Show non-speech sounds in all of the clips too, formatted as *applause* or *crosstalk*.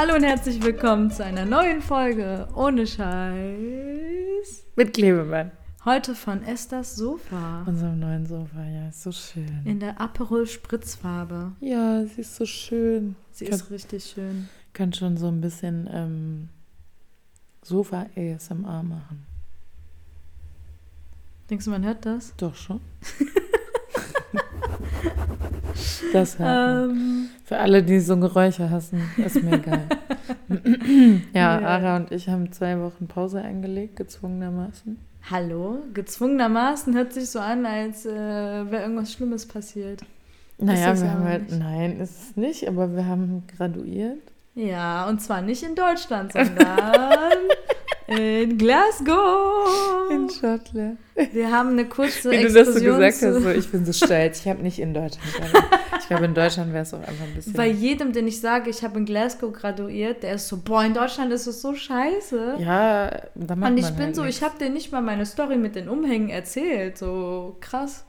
Hallo und herzlich willkommen zu einer neuen Folge ohne Scheiß. Mit Klebemann. Heute von Esthers Sofa. Unserem neuen Sofa, ja, ist so schön. In der Aperol Spritzfarbe. Ja, sie ist so schön. Sie Kann- ist richtig schön. Kann schon so ein bisschen ähm, Sofa ASMR machen. Denkst du, man hört das? Doch schon. *laughs* das hört. Ähm, Für alle, die so Geräusche hassen, ist mir egal. *laughs* ja, Ja. Ara und ich haben zwei Wochen Pause eingelegt, gezwungenermaßen. hallo? Gezwungenermaßen hört sich so an, als äh, wäre irgendwas Schlimmes passiert. Naja, wir haben halt, nein, ist es nicht, aber wir haben graduiert. Ja, und zwar nicht in Deutschland, sondern *laughs* in Glasgow. In Schottland. Wir haben eine kurze Wie du das so gesagt hast, so, ich bin so stolz. Ich habe nicht in Deutschland. Ich glaube, in Deutschland wäre es auch einfach ein bisschen. Bei jedem, den ich sage, ich habe in Glasgow graduiert, der ist so, boah, in Deutschland ist es so scheiße. ja, da macht Und ich man bin halt so, nichts. ich habe dir nicht mal meine Story mit den Umhängen erzählt. So krass.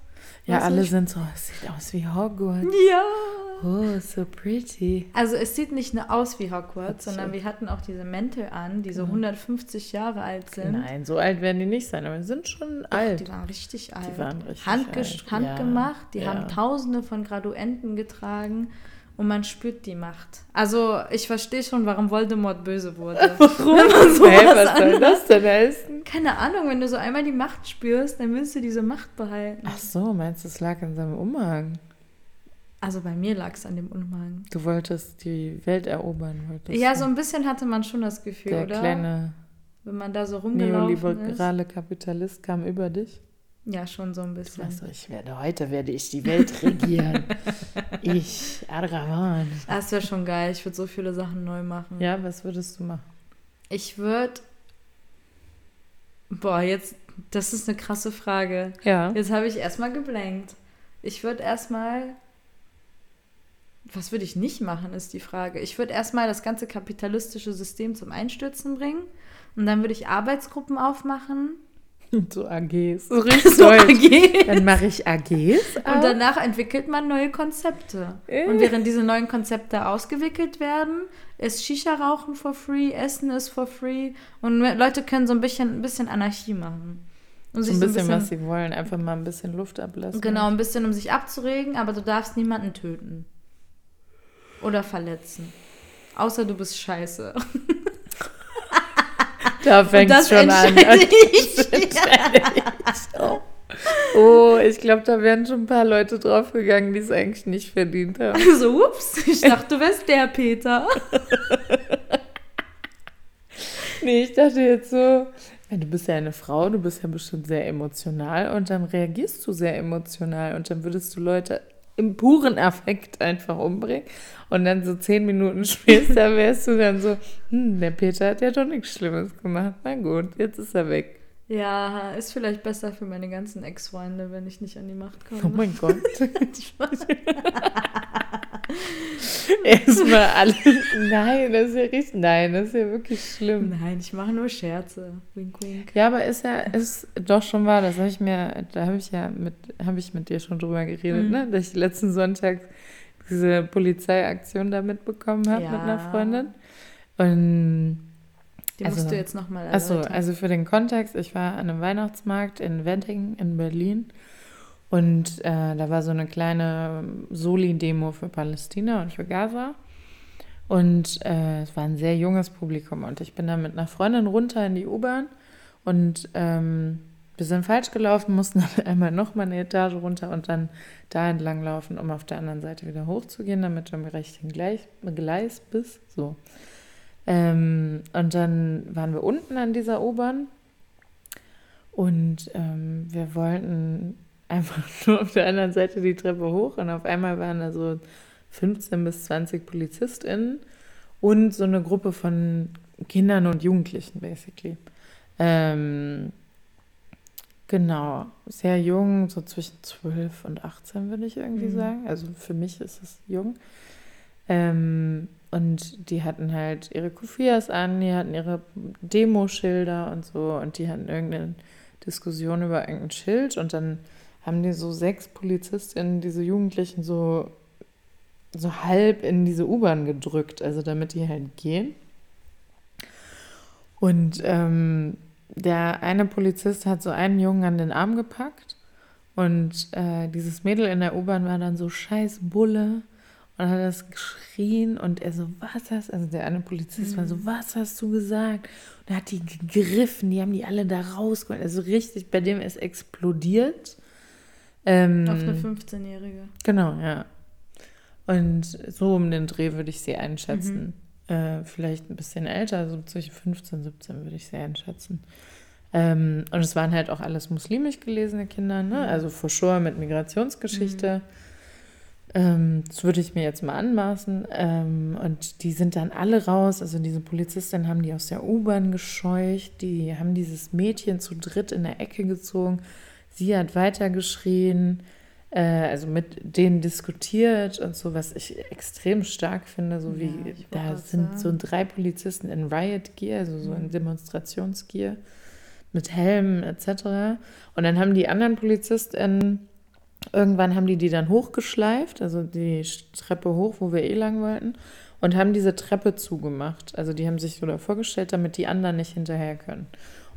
Ja, alle ich- sind so, es sieht aus wie Hogwarts. Ja. Oh, so pretty. Also es sieht nicht nur aus wie Hogwarts, sondern so- wir hatten auch diese Mäntel an, die so Genau. 150 Jahre alt sind. Nein, so alt werden die nicht sein, aber die sind schon Doch, alt. Die waren richtig alt. waren richtig Handgesch- alt, Handgemacht. Die ja, haben ja. Tausende von Graduenten getragen und man spürt die Macht. Also ich verstehe schon, warum Voldemort böse wurde. Warum? *laughs* Wenn man sowas Hey, was soll das denn heißen? Keine Ahnung, wenn du so einmal die Macht spürst, dann willst du diese Macht behalten. Ach so, meinst du, es lag in seinem Umhang? Also bei mir lag es an dem Umhang. Du wolltest die Welt erobern, wolltest Ja, so ein bisschen hatte man schon das Gefühl, Der oder? kleine Wenn man da so rumgelaufen ist. neoliberale Kapitalist kam über dich. Ja, schon so ein bisschen. warst so, ich werde heute werde ich die Welt *laughs* regieren. ich, Argaman. Das wäre schon geil. Ich würde so viele Sachen neu machen. Ja, was würdest du machen? Ich würde. Boah, jetzt. Das ist eine krasse Frage. Ja. Jetzt habe ich erstmal geblankt. Ich würde erstmal. Was würde ich nicht machen, ist die Frage. Ich würde erstmal das ganze kapitalistische System zum Einstürzen bringen. Und dann würde ich Arbeitsgruppen aufmachen. *laughs* So AGs. So richtig *laughs* So deutsch. AG. Dann mache ich AGs. Und auf. danach entwickelt man neue Konzepte. Äh. Und während diese neuen Konzepte ausgewickelt werden, ist Shisha-Rauchen for free, Essen ist for free und Leute können so ein bisschen, ein bisschen Anarchie machen. Um so ein bisschen, was sie wollen. Einfach mal ein bisschen Luft ablassen. Genau, ein bisschen, um sich abzuregen, aber du darfst niemanden töten. Oder verletzen. Außer du bist scheiße. *laughs* Da fängt das schon an. ich. *laughs* Das ich auch. Oh, ich glaube, da wären schon ein paar Leute draufgegangen, die es eigentlich nicht verdient haben. So, ups, ich dachte, du wärst der Peter. *laughs* Nee, ich dachte jetzt so, du bist ja eine Frau, du bist ja bestimmt sehr emotional und dann reagierst du sehr emotional und dann würdest du Leute im puren Affekt einfach umbringen und dann so zehn Minuten *laughs* später wärst du dann so, hm, der Peter hat ja doch nichts Schlimmes gemacht. Na gut, jetzt ist er weg. Ja, ist vielleicht besser für meine ganzen Ex-Freunde, wenn ich nicht an die Macht komme. Oh mein Gott. *laughs* *laughs* *laughs* Erstmal alle. Nein, das ist ja richtig. Nein, das ist ja wirklich schlimm. Nein, ich mache nur Scherze. Wink, wink. Ja, aber ist ja, ist doch schon wahr, das habe ich mir, da habe ich ja mit, habe ich mit dir schon drüber geredet, Mhm. ne? Dass ich letzten Sonntag diese Polizeiaktion da mitbekommen habe mit einer Ja. Freundin. Und Die Also- musst du jetzt nochmal Achso, also für den Kontext, ich war an einem Weihnachtsmarkt in Wedding in Berlin und äh, da war so eine kleine Soli-Demo für Palästina und für Gaza. Und äh, es war ein sehr junges Publikum und ich bin dann mit einer Freundin runter in die U-Bahn und ähm, wir sind falsch gelaufen, mussten *laughs* dann einmal nochmal eine Etage runter und dann da entlang laufen, um auf der anderen Seite wieder hochzugehen, damit du im rechten Gleis, Gleis bist. So. Ähm, und dann waren wir unten an dieser U-Bahn und ähm, wir wollten einfach *laughs* nur auf der anderen Seite die Treppe hoch und auf einmal waren da so 15 bis 20 PolizistInnen und so eine Gruppe von Kindern und Jugendlichen, basically. Ähm, genau, sehr jung, so zwischen 12 und 18, würde ich irgendwie Mhm. sagen. Also für mich ist es jung. Ähm, und die hatten halt ihre Kufias an, die hatten ihre Demoschilder und so und die hatten irgendeine Diskussion über irgendein Schild und dann haben die so sechs PolizistInnen diese Jugendlichen so so halb in diese U-Bahn gedrückt, also damit die halt gehen. Und ähm, der eine Polizist hat so einen Jungen an den Arm gepackt und äh, dieses Mädel in der U-Bahn war dann so scheiß Bulle und hat das geschrien und er so, was hast also der eine Polizist mhm. war so, mhm. was hast du gesagt? Und er hat die gegriffen, die haben die alle da rausgeholt. Also richtig, bei dem ist explodiert. Ähm, Auf eine 15-Jährige. Genau, ja. Und so um den Dreh würde ich sie einschätzen. Mhm. Äh, vielleicht ein bisschen älter, so zwischen 15, 17 würde ich sie einschätzen. Ähm, und es waren halt auch alles muslimisch gelesene Kinder, ne? Mhm. also for sure mit Migrationsgeschichte. Mhm. Ähm, das würde ich mir jetzt mal anmaßen. Ähm, und die sind dann alle raus. Also diese Polizistin haben die aus der U-Bahn gescheucht. Die haben dieses Mädchen zu dritt in der Ecke gezogen. Sie hat weitergeschrien, äh, also mit denen diskutiert und so, was ich extrem stark finde. So wie ja, da sind so drei Polizisten in Riot Gear, also so in mhm. Demonstrationsgear mit Helmen etc. Und dann haben die anderen Polizisten irgendwann haben die die dann hochgeschleift, also die Treppe hoch, wo wir eh lang wollten, und haben diese Treppe zugemacht. Also die haben sich so davor gestellt, damit die anderen nicht hinterher können.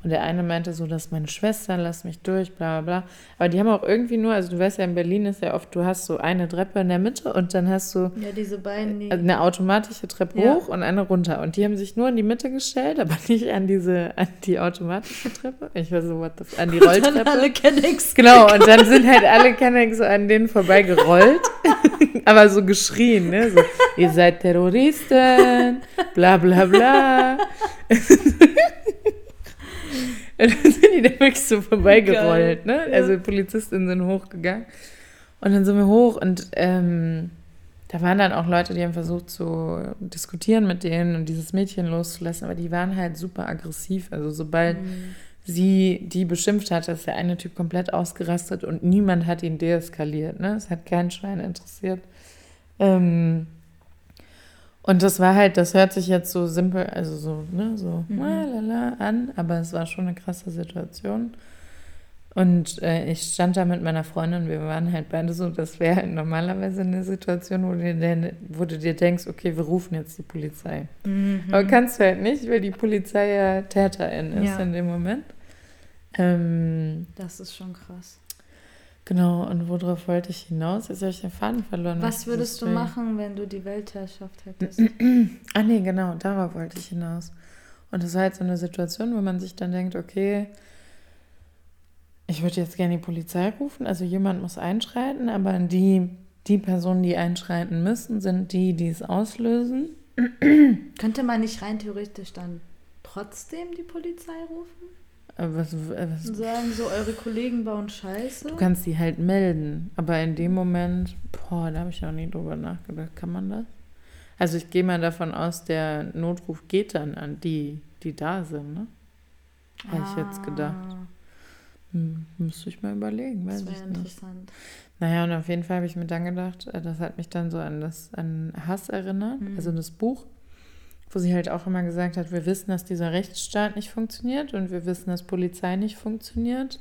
Und der eine meinte so, dass meine Schwester, lass mich durch, bla bla bla. Aber die haben auch irgendwie nur, also du weißt ja, in Berlin ist ja oft, du hast so eine Treppe in der Mitte und dann hast du ja, diese beiden, die eine automatische Treppe ja. hoch und eine runter. Und die haben sich nur in die Mitte gestellt, aber *laughs* nicht an diese, an die automatische Treppe. Ich weiß so, what the, an die Rolltreppe. *laughs* Und dann alle Kennex. Genau, und dann *laughs* sind halt alle Kennex so an denen vorbeigerollt. aber so geschrien, ne? So, ihr seid Terroristen, bla bla bla. *laughs* Und dann sind die da wirklich so vorbeigerollt, ne? Ja. Also Polizistinnen sind hochgegangen. Und dann sind wir hoch und ähm, da waren dann auch Leute, die haben versucht zu diskutieren mit denen und dieses Mädchen loszulassen, aber die waren halt super aggressiv. Also sobald mhm. sie die beschimpft hat, ist der eine Typ komplett ausgerastet und niemand hat ihn deeskaliert. Ne? Es hat kein Schwein interessiert. Ähm, und das war halt, das hört sich jetzt so simpel, also so, ne, so mhm. lala an, aber es war schon eine krasse Situation. Und äh, ich stand da mit meiner Freundin, wir waren halt beide so, das wäre halt normalerweise eine Situation, wo du, dir, wo du dir denkst, okay, wir rufen jetzt die Polizei. Mhm. Aber kannst du halt nicht, weil die Polizei ja Täterin ist ja. in dem Moment. Ähm, das ist schon krass. Genau, und worauf wollte ich hinaus? Jetzt habe ich den Faden verloren. Was würdest du machen, wenn du die Weltherrschaft hättest? ah nee, genau, darauf wollte ich hinaus. Und das war halt so eine Situation, wo man sich dann denkt, okay, ich würde jetzt gerne die Polizei rufen, also jemand muss einschreiten, aber die, die Personen, die einschreiten müssen, sind die, die es auslösen. Könnte man nicht rein theoretisch dann trotzdem die Polizei rufen? Was, was, sagen so, eure Kollegen bauen Scheiße. Du kannst sie halt melden, aber in dem Moment, boah, da habe ich noch nie drüber nachgedacht. Kann man das? Also ich gehe mal davon aus, der Notruf geht dann an die, die da sind, ne? Habe ah. ich jetzt gedacht. Ah. Hm, müsste ich mal überlegen, weiß das wäre interessant. Naja, und auf jeden Fall habe ich mir dann gedacht, äh, das hat mich dann so an das an Hass erinnert, mhm. also das Buch wo sie halt auch immer gesagt hat, wir wissen, dass dieser Rechtsstaat nicht funktioniert und wir wissen, dass Polizei nicht funktioniert,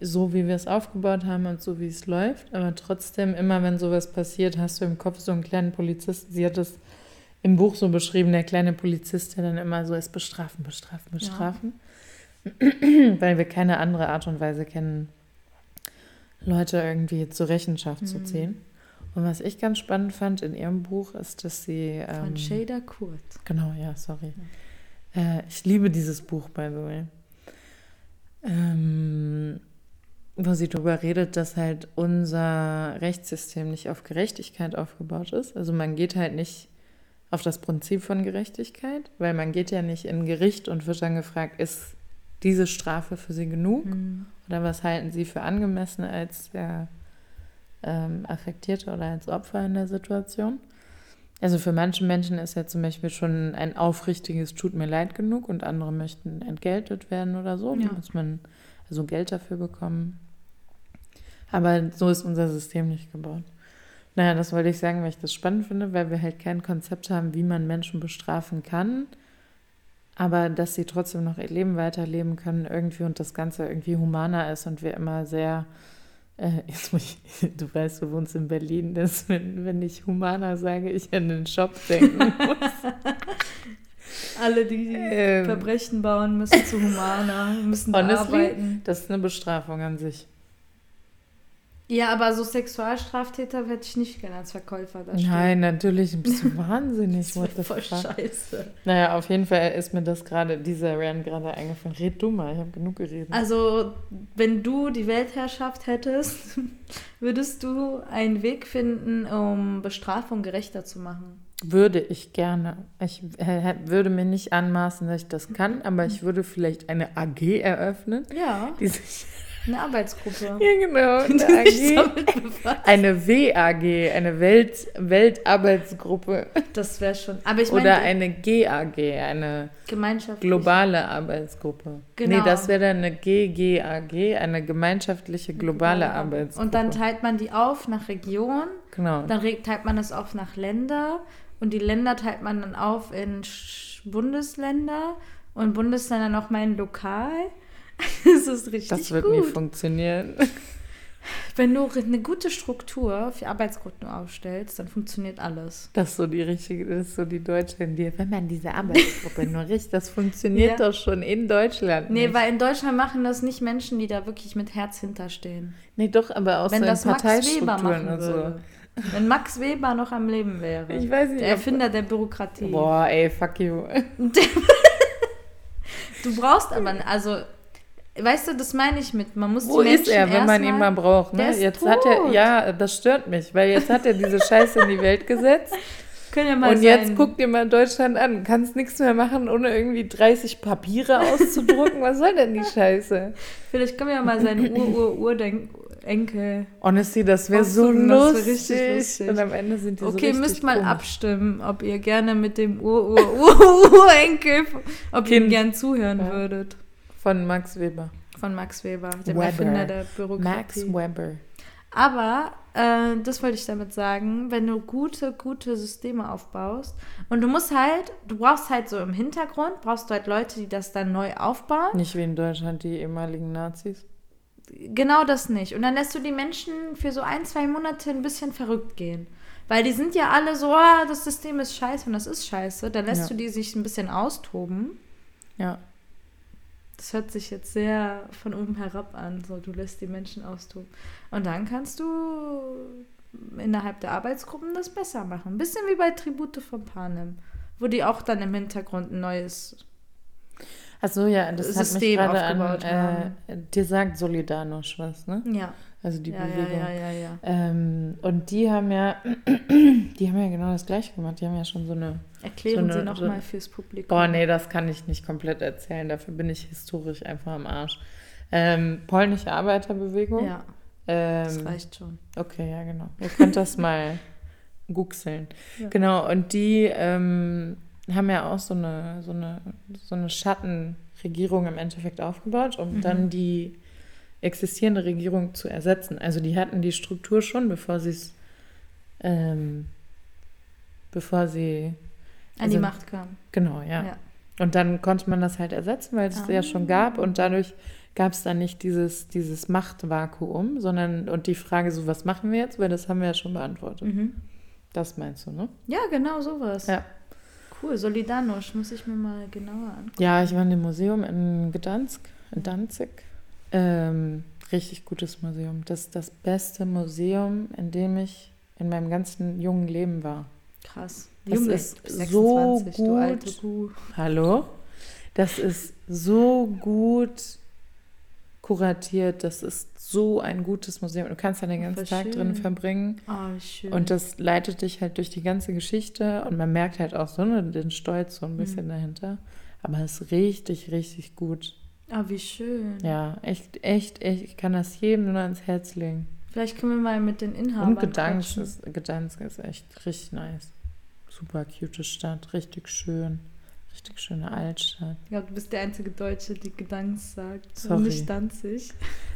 so wie wir es aufgebaut haben und so wie es läuft. Aber trotzdem, immer wenn sowas passiert, hast du im Kopf so einen kleinen Polizisten. Sie hat es im Buch so beschrieben, der kleine Polizist, der dann immer so ist, bestrafen, bestrafen, bestrafen. Ja. *clears throat* Weil wir keine andere Art und Weise kennen, Leute irgendwie zur Rechenschaft mhm. zu ziehen. Und was ich ganz spannend fand in ihrem Buch ist, dass sie. Ähm, Von Shader Kurt. Genau, ja, sorry. Ja. Äh, ich liebe dieses Buch, by the way. Ähm, wo sie darüber redet, dass halt unser Rechtssystem nicht auf Gerechtigkeit aufgebaut ist. Also man geht halt nicht auf das Prinzip von Gerechtigkeit, weil man geht ja nicht in Gericht und wird dann gefragt, ist diese Strafe für sie genug? Mhm. Oder was halten sie für angemessen als der ähm, Affektierte oder als Opfer in der Situation. Also für manche Menschen ist ja zum Beispiel schon ein aufrichtiges Tut mir leid genug und andere möchten entgeltet werden oder so. Ja. Da muss man also Geld dafür bekommen. Aber so ist unser System nicht gebaut. Naja, das wollte ich sagen, weil ich das spannend finde, weil wir halt kein Konzept haben, wie man Menschen bestrafen kann, aber dass sie trotzdem noch ihr Leben weiterleben können irgendwie und das Ganze irgendwie humaner ist und wir immer sehr Äh, jetzt muss ich, *laughs* du weißt, du wohnst in Berlin, dass wenn, wenn ich Humana sage, ich an den Shop denken *laughs* muss. Alle, die Ähm. Verbrechen bauen, müssen zu Humana, müssen da Honestly, arbeiten. das ist eine Bestrafung an sich. Ja, aber so Sexualstraftäter hätte ich nicht gerne als Verkäufer da stehen. Nein, natürlich, bist du *laughs* wahnsinnig. das the voll scheiße. Naja, auf jeden Fall ist mir das gerade, dieser Rand gerade eingefallen. Red du mal, ich habe genug geredet. Also, wenn du die Weltherrschaft hättest, *laughs* würdest du einen Weg finden, um Bestrafung gerechter zu machen? Würde ich gerne. Ich äh, würde mir nicht anmaßen, dass ich das kann, aber ich würde vielleicht eine AG eröffnen, Ja, die sich. Eine Arbeitsgruppe. Ja, genau. *laughs* Eine. Eine WAG, eine Welt, Weltarbeitsgruppe. Das wäre schon. Aber ich Oder meine, eine GAG, eine globale Arbeitsgruppe. Genau. Nee, das wäre dann eine GGAG, eine gemeinschaftliche globale Arbeitsgruppe. Und dann teilt man die auf nach Region, Genau. dann teilt man das auf nach Länder und die Länder teilt man dann auf in Bundesländer und Bundesländer nochmal in Lokal. *laughs* Das ist richtig Das wird gut. nie funktionieren. *laughs* Wenn du eine gute Struktur für Arbeitsgruppen aufstellst, dann funktioniert alles. Das ist so die richtige, das ist so die Deutsche in dir. Wenn man diese Arbeitsgruppe nur richtig, das funktioniert Ja. doch schon in Deutschland. Nee, nicht. weil in Deutschland machen das nicht Menschen, die da wirklich mit Herz hinterstehen. nee, doch, aber auch Wenn so das Max Weber machen so. würde. Wenn Max Weber noch am Leben wäre. Ich weiß nicht, Der Erfinder der Bürokratie. Boah, ey, fuck you. *laughs* Du brauchst aber, also, weißt du, das meine ich mit, man muss Wo die ist Menschen er, wenn man ihn mal braucht? Ne? ist Jetzt hat er, tot. ja, das stört mich, weil jetzt hat er diese Scheiße in die Welt gesetzt. Können ja mal Und jetzt sein- guck dir mal Deutschland an. Kannst nichts mehr machen, ohne irgendwie 30 Papiere auszudrucken. Was soll denn die Scheiße? Vielleicht können wir ja mal seine Ur-Ur-Urenkel. Honestly, das wäre so Ausdrucken, das wär lustig. lustig. Und am Ende sind die so Okay, müsst mal komisch. abstimmen, ob ihr gerne mit dem Ur-Ur-Urenkel, ob ihr ihm Kind. gern zuhören Ja. würdet. Von Max Weber. Von Max Weber, dem Weber. Erfinder der Bürokratie. Max Weber. Aber, äh, das wollte ich damit sagen, wenn du gute, gute Systeme aufbaust und du musst halt, du brauchst halt so im Hintergrund, brauchst du halt Leute, die das dann neu aufbauen. Nicht wie in Deutschland die ehemaligen Nazis. Genau das nicht. Und dann lässt du die Menschen für so ein, zwei Monate ein bisschen verrückt gehen. Weil die sind ja alle so, ah, das System ist scheiße und das ist scheiße. Dann lässt Ja. du die sich ein bisschen austoben. Ja. Das hört sich jetzt sehr von oben herab an. So, du lässt die Menschen austoben. Und dann kannst du innerhalb der Arbeitsgruppen das besser machen. Ein bisschen wie bei Tribute von Panem. Wo die auch dann im Hintergrund ein neues. Achso, ja, das hat mich System gerade an. aufgebaut Äh, dir sagt Solidarność was, ne? Ja, Also die ja, ja, Bewegung. ja, ja, ja. Ähm, und die haben ja, *clears throat* die haben ja genau das gleiche gemacht. Die haben ja schon so eine. Erklären So eine- Sie nochmal so fürs Publikum. Boah, nee, das kann ich nicht komplett erzählen. Dafür bin ich historisch einfach am Arsch. Ähm, polnische Arbeiterbewegung. Ja, das Ähm, reicht schon. okay, ja, genau. Ihr könnt das mal *laughs* googeln. Ja. Genau, und die ähm, haben ja auch so eine, so eine, so eine Schattenregierung im Endeffekt aufgebaut, um Mhm. dann die existierende Regierung zu ersetzen. Also die hatten die Struktur schon, bevor sie es, ähm, bevor sie, An die also- Macht kam. genau, ja. Ja. Und dann konnte man das halt ersetzen, weil es Ah. ja schon gab und dadurch gab es dann nicht dieses, dieses Machtvakuum, sondern und die Frage so, was machen wir jetzt, weil das haben wir ja schon beantwortet. Mhm. Das meinst du, ne? Ja, genau sowas. Ja. Cool, Solidarność, muss ich mir mal genauer angucken. Ja, ich war in dem Museum in Gdansk, in Danzig. Ähm, richtig gutes Museum. Das ist das beste Museum, in dem ich in meinem ganzen jungen Leben war. Krass. Das Junge, ist 26, so gut. Hallo? Das ist so gut kuratiert. Das ist so ein gutes Museum. Du kannst da den ganzen Tag drin schön. verbringen. Oh, wie schön. Und das leitet dich halt durch die ganze Geschichte und man merkt halt auch so ne, den Stolz so ein bisschen Mhm. dahinter. Aber es ist richtig, richtig gut. Oh, wie schön. Ja, echt, echt, echt. Ich kann das jedem nur ans Herz legen. Vielleicht können wir mal mit den Inhabern Und Gdansk ist, Gdansk ist echt richtig nice. Super cute Stadt, richtig schön. Richtig schöne Altstadt. Ja, du bist der einzige Deutsche, die Gedanks sagt. Sorry. Nicht Danzig.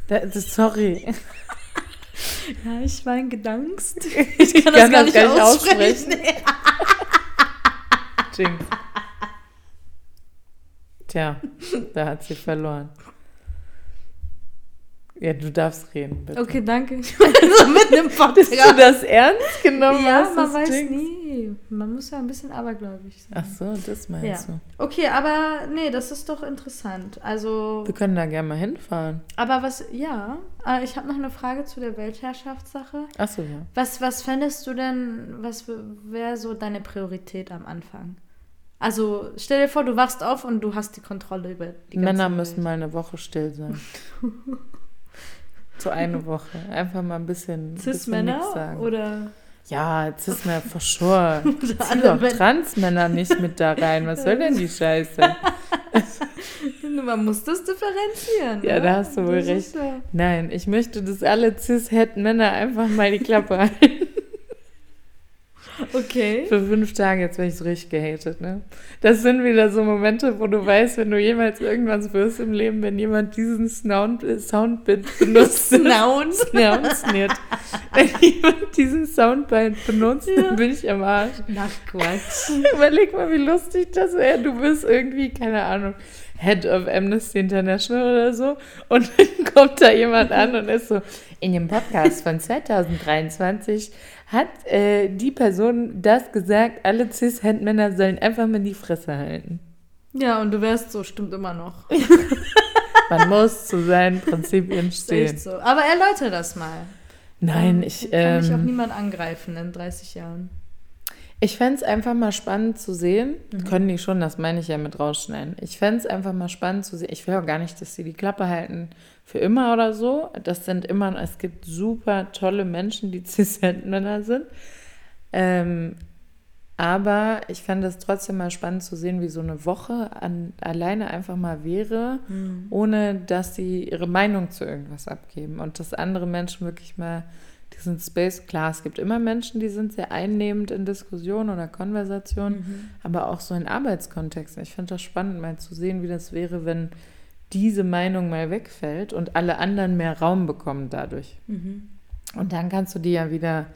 Da, das, sorry, *laughs* Ja, ich war in Gedanks. *laughs* ich kann, das gar nicht aussprechen. Nee. *laughs* Jinx. Tja, da hat sie verloren. Ja, du darfst reden, bitte. Okay, danke. *laughs* so mit einem Hast du das ernst genommen? Ja, was man weiß klingt? nie. Man muss ja ein bisschen abergläubig sein. Ach so, das meinst Ja. du. Okay, aber nee, das ist doch interessant. Also, Wir können da gerne mal hinfahren. aber was, ja, äh, ich habe noch eine Frage zu der Weltherrschaftssache. Ach so, ja. Was, was fändest du denn, was wäre so deine Priorität am Anfang? Also, stell dir vor, du wachst auf und du hast die Kontrolle über die ganze Männer Welt. müssen mal eine Woche still sein. *laughs* so eine Woche. Einfach mal ein bisschen, Cis-Männer oder Ja, Cis-Männer for sure. *laughs* Zieh doch Männer? Trans-Männer nicht mit da rein. Was soll denn die Scheiße? *laughs* man muss das differenzieren. Ja, ne? da hast du wohl recht. Nein, ich möchte, dass alle Cis-Het-Männer einfach mal die Klappe halten. Okay. Für fünf Tage, jetzt werde ich so richtig gehatet, ne? Das sind wieder so Momente, wo du weißt, wenn du jemals irgendwas wirst im Leben, wenn jemand diesen Sound, Soundbit *laughs* benutzt. Nouns. Soundsnit. Wenn jemand diesen Soundbite benutzt, Ja. dann bin ich am Arsch. Nach Quatsch. *laughs* Überleg mal, wie lustig das wäre. Du bist irgendwie, keine Ahnung, Head of Amnesty International oder so. Und *laughs* dann kommt da jemand an und ist so, in dem Podcast von 2023 hat äh, die Person das gesagt, alle Cis-Handmänner sollen einfach mal die Fresse halten. Ja, und du wärst so, stimmt immer noch. *laughs* Man muss zu seinen Prinzipien stehen. so. Aber erläutere das mal. Nein, ich, Kann mich auch ähm, niemand angreifen in 30 Jahren. Ich fände es einfach mal spannend zu sehen. Mhm. Können die schon, das meine ich ja mit rausschneiden. Ich fände es einfach mal spannend zu sehen. Ich will auch gar nicht, dass sie die Klappe halten für immer oder so. Das sind immer, es gibt super tolle Menschen, die *laughs* Cis-Männer sind. Ähm, aber ich fände es trotzdem mal spannend zu sehen, wie so eine Woche an, alleine einfach mal wäre, Mhm. ohne dass sie ihre Meinung zu irgendwas abgeben und dass andere Menschen wirklich mal diesen Space, klar, es gibt immer Menschen, die sind sehr einnehmend in Diskussionen oder Konversationen, Mhm. aber auch so in Arbeitskontexten. Ich finde das spannend, mal zu sehen, wie das wäre, wenn diese Meinung mal wegfällt und alle anderen mehr Raum bekommen dadurch. Mhm. Und dann kannst du die ja wieder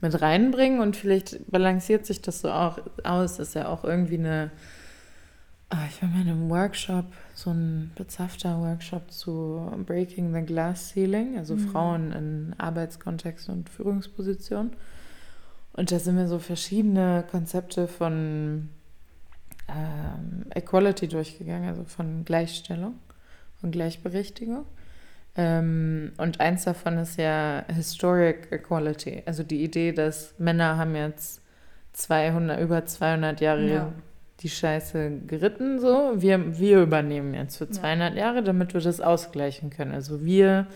mit reinbringen und vielleicht balanciert sich das so auch aus. Das ist ja auch irgendwie eine. Ah, ich war mal in einem Workshop, so ein bezahfter Workshop zu Breaking the Glass Ceiling, also Mhm. Frauen in Arbeitskontexten und Führungspositionen. Und da sind wir so verschiedene Konzepte von ähm, Equality durchgegangen, also von Gleichstellung, von Gleichberechtigung. Ähm, und eins davon ist ja Historic Equality, also die Idee, dass Männer haben jetzt 200, über 200 Jahre Ja. Die Scheiße geritten, so. Wir, wir übernehmen jetzt für Ja. 200 Jahre, damit wir das ausgleichen können. Also wir,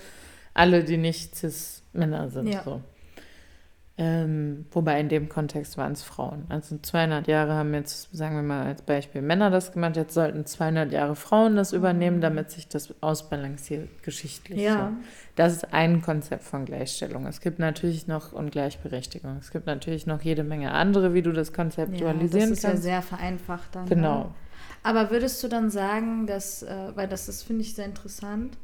alle, die nicht Cis-Männer sind, Ja. so. Ähm, wobei in dem Kontext waren es Frauen. Also 200 Jahre haben jetzt, sagen wir mal als Beispiel, Männer das gemacht. Jetzt sollten 200 Jahre Frauen das übernehmen, damit sich das ausbalanciert geschichtlich. Ja. So. Das ist ein Konzept von Gleichstellung. Es gibt natürlich noch und Gleichberechtigung. Es gibt natürlich noch jede Menge andere, wie du das ja, konzeptualisieren das ist ja kannst. sehr vereinfacht dann. Genau. Ne? Aber würdest du dann sagen, dass, äh, weil das ist, finde ich, sehr interessant,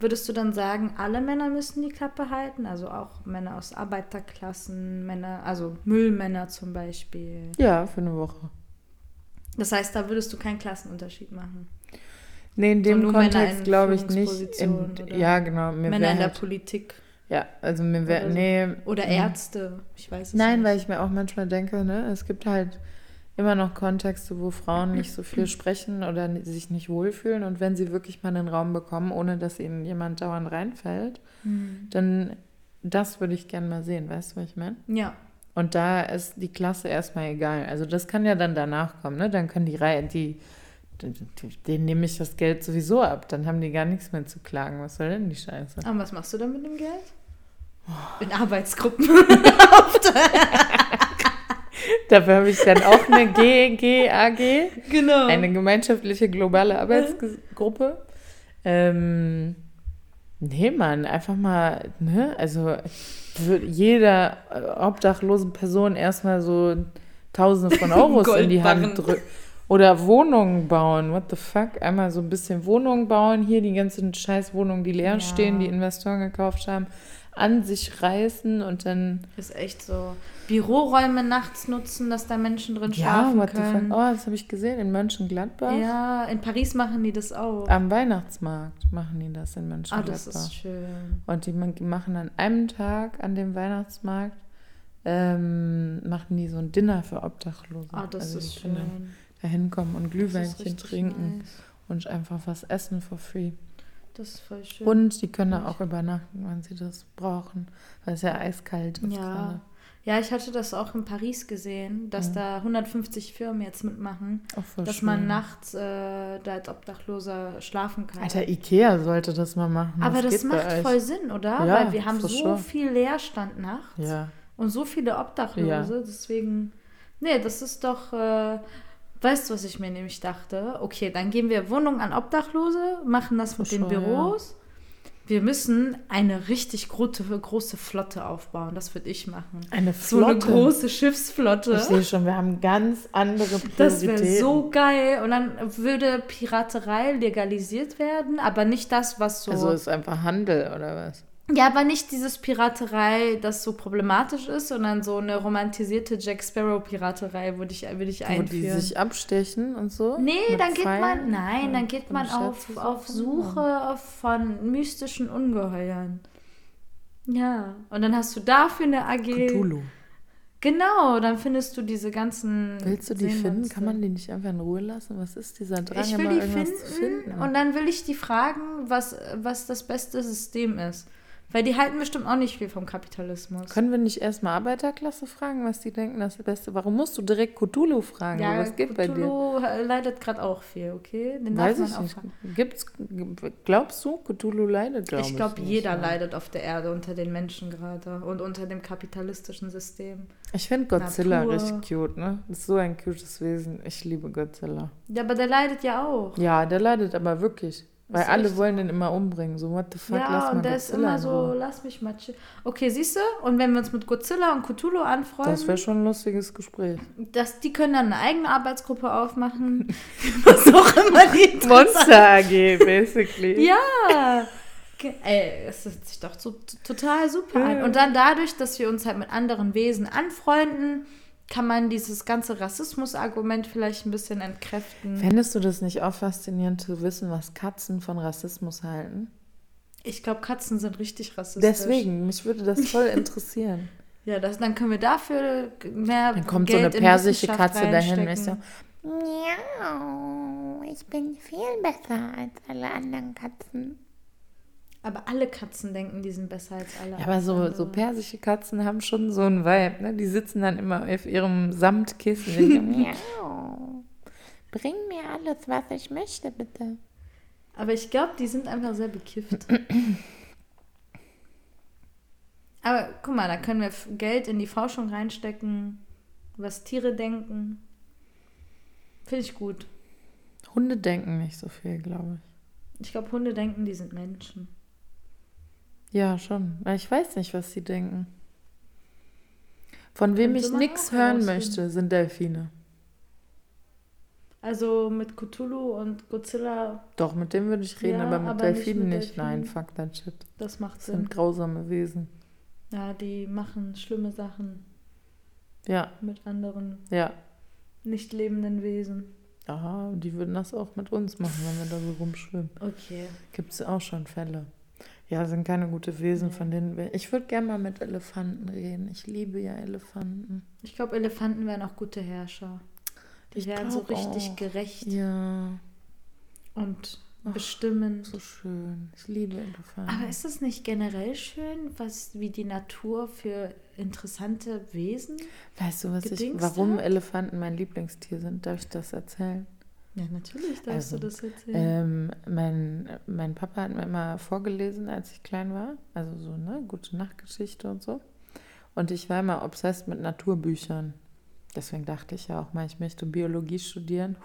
würdest du dann sagen, alle Männer müssen die Klappe halten? Also auch Männer aus Arbeiterklassen, Männer, also Müllmänner zum Beispiel. Ja, für eine Woche. Das heißt, da würdest du keinen Klassenunterschied machen. Nee, in So dem Männer Kontext glaube ich nicht. In, ja, genau. Männer in der halt, Politik Ja, also mir wäre. Oder so. Nee. oder. Ärzte. Ich weiß es Nein, nicht. weil ich mir auch manchmal denke, ne, es gibt halt immer noch Kontexte, wo Frauen nicht so viel sprechen oder sich nicht wohlfühlen. Und wenn sie wirklich mal einen Raum bekommen, ohne dass ihnen jemand dauernd reinfällt, Hm. dann das würde ich gerne mal sehen, weißt du, was ich meine? Ja. Und da ist die Klasse erstmal egal. Also das kann ja dann danach kommen, ne? Dann können die Reihe, die- denen nehme ich das Geld sowieso ab. Dann haben die gar nichts mehr zu klagen. Was soll denn die Scheiße? Und was machst du dann mit dem Geld? In Arbeitsgruppen. *laughs* Dafür habe ich dann auch eine GGAG. genau. Eine gemeinschaftliche globale Arbeitsgruppe. Ähm, nee, Mann, einfach mal, ne? Also jeder äh, obdachlosen Person erstmal so Tausende von *laughs* Euros in die. Hand drücken. Oder Wohnungen bauen. What the fuck? Einmal so ein bisschen Wohnungen bauen. Hier die ganzen scheiß Wohnungen, die leer Ja. stehen, die Investoren gekauft haben. An sich reißen und dann. Ist echt so. Büroräume nachts nutzen, dass da Menschen drin Ja, schlafen what the fuck? können. Oh, das habe ich gesehen in Mönchengladbach. Ja, in Paris machen die das auch. Am Weihnachtsmarkt machen die das in Ah, Mönchengladbach. das ist schön. Und die machen an einem Tag an dem Weihnachtsmarkt, ähm, machen die so ein Dinner für Obdachlose. Ah, das Also ist schön. Da hinkommen und Glühweinchen trinken nice. und einfach was essen for free. Das ist voll schön. Und die können da auch übernachten, wenn sie das brauchen, weil es ja eiskalt ist ja. gerade. Ja, ich hatte das auch in Paris gesehen, dass Ja. da 150 Firmen jetzt mitmachen, voll dass schön. man nachts äh, da als Obdachloser schlafen kann. Alter, Ikea sollte das mal machen. Aber das bei macht voll Sinn, oder? Ja, Weil wir haben so sure. viel Leerstand nachts Ja, und so viele Obdachlose. Deswegen, nee, das ist doch, äh, weißt du, was ich mir nämlich dachte? Okay, dann geben wir Wohnungen an Obdachlose, machen das mit den Büros. Wir müssen eine richtig große, große Flotte aufbauen. Das würde ich machen. eine So eine Flotte. große Schiffsflotte. Ich sehe schon, wir haben ganz andere Prioritäten. Das wäre so geil. Und dann würde Piraterei legalisiert werden, aber nicht das, was so. Also ist einfach Handel oder was? Ja, aber nicht dieses Piraterei, das so problematisch ist, sondern so eine romantisierte Jack Sparrow-Piraterei würde ich, würde ich Wo einführen. die sich abstechen und so? Nee, dann geht man, Pfeilen nein, dann geht man auf, auf? Suche von mystischen Ungeheuern. Ja, und dann hast du dafür eine AG. Cthulhu. Genau, dann findest du diese ganzen. Willst du die finden? Kann man die nicht einfach in Ruhe lassen? Was ist dieser Drang, Ich will die finden, finden? und dann will ich die fragen, was, was das beste System ist. Weil die halten bestimmt auch nicht viel vom Kapitalismus. Können wir nicht erstmal Arbeiterklasse fragen, was die denken, das ist das Beste? Warum musst du direkt Cthulhu fragen? ja, was geht bei dir? Cthulhu leidet gerade auch viel, okay? Den Weiß darf ich man nicht. auch Gibt's, glaubst du, Cthulhu leidet, glaube ich. Ich glaube, nicht, jeder ja. leidet auf der Erde unter den Menschen gerade und unter dem kapitalistischen System. Ich finde Godzilla Natur. richtig cute, ne? Ist so ein cutes Wesen. Ich liebe Godzilla. Ja, aber der leidet ja auch. Ja, der leidet aber wirklich. Weil Ist alle wollen den immer umbringen. So, what the fuck, ja, lass mal und der ist immer so, lass mich mal chill. Okay, siehst du? Und wenn wir uns mit Godzilla und Cthulhu anfreunden, Das wäre schon ein lustiges Gespräch. dass die können dann eine eigene Arbeitsgruppe aufmachen. *laughs* *laughs* Was auch immer die Monster AG, basically. *laughs* Ja. Ey, es hört sich doch so, total super an. Und dann dadurch, dass wir uns halt mit anderen Wesen anfreunden, kann man dieses ganze Rassismus-Argument vielleicht ein bisschen entkräften. Fändest du das nicht auch faszinierend zu wissen, was Katzen von Rassismus halten? Ich glaube, Katzen sind richtig rassistisch. Deswegen, mich würde das voll *laughs* interessieren. Ja, das, dann können wir dafür mehr Dann kommt Geld so eine in persische Katze dahin, du? Miau, ich bin viel besser als alle anderen Katzen. Aber alle Katzen denken, die sind besser als alle. Ja, aber so, andere. so persische Katzen haben schon so einen Vibe, ne? Die sitzen dann immer auf ihrem Samtkissen. und denken, *laughs* Miau, bring mir alles, was ich möchte, bitte. Aber ich glaube, die sind einfach sehr bekifft. *clears throat* Aber guck mal, da können wir Geld in die Forschung reinstecken, was Tiere denken. Finde ich gut. Hunde denken nicht so viel, glaube ich. Ich glaube, Hunde denken, die sind Menschen. Ja, schon. Ich weiß nicht, was sie denken. Von wem Könnte ich man nichts auch hören möchte, sind Delfine. Also mit Cthulhu und Godzilla, Doch, mit dem würde ich reden, Ja, aber mit aber nicht Delfinen mit nicht. Nein, Delfinen. fuck that shit. das macht Das Sinn. sind grausame Wesen. Ja, die machen schlimme Sachen Ja, mit anderen ja. nicht lebenden Wesen. Aha, die würden das auch mit uns machen, wenn wir da so rumschwimmen. Okay. Gibt es auch schon Fälle. Ja, sind keine gute Wesen, Nee. von denen wir. Ich würde gerne mal mit Elefanten reden. Ich liebe ja Elefanten. Ich glaube, Elefanten wären auch gute Herrscher. Die Ich wären so richtig auch. gerecht Ja, und Ach, bestimmend. so schön. Ich liebe Elefanten. Aber ist das nicht generell schön, was wie die Natur für interessante Wesen? weißt du, was ich, warum hat? Elefanten mein Lieblingstier sind? Darf ich das erzählen? Ja, natürlich darfst Also, du das erzählen. Ähm, mein, mein Papa hat mir immer vorgelesen, als ich klein war. Also so, ne, gute Nachtgeschichte und so. Und ich war immer obsessed mit Naturbüchern. Deswegen dachte ich ja auch mal, ich möchte Biologie studieren.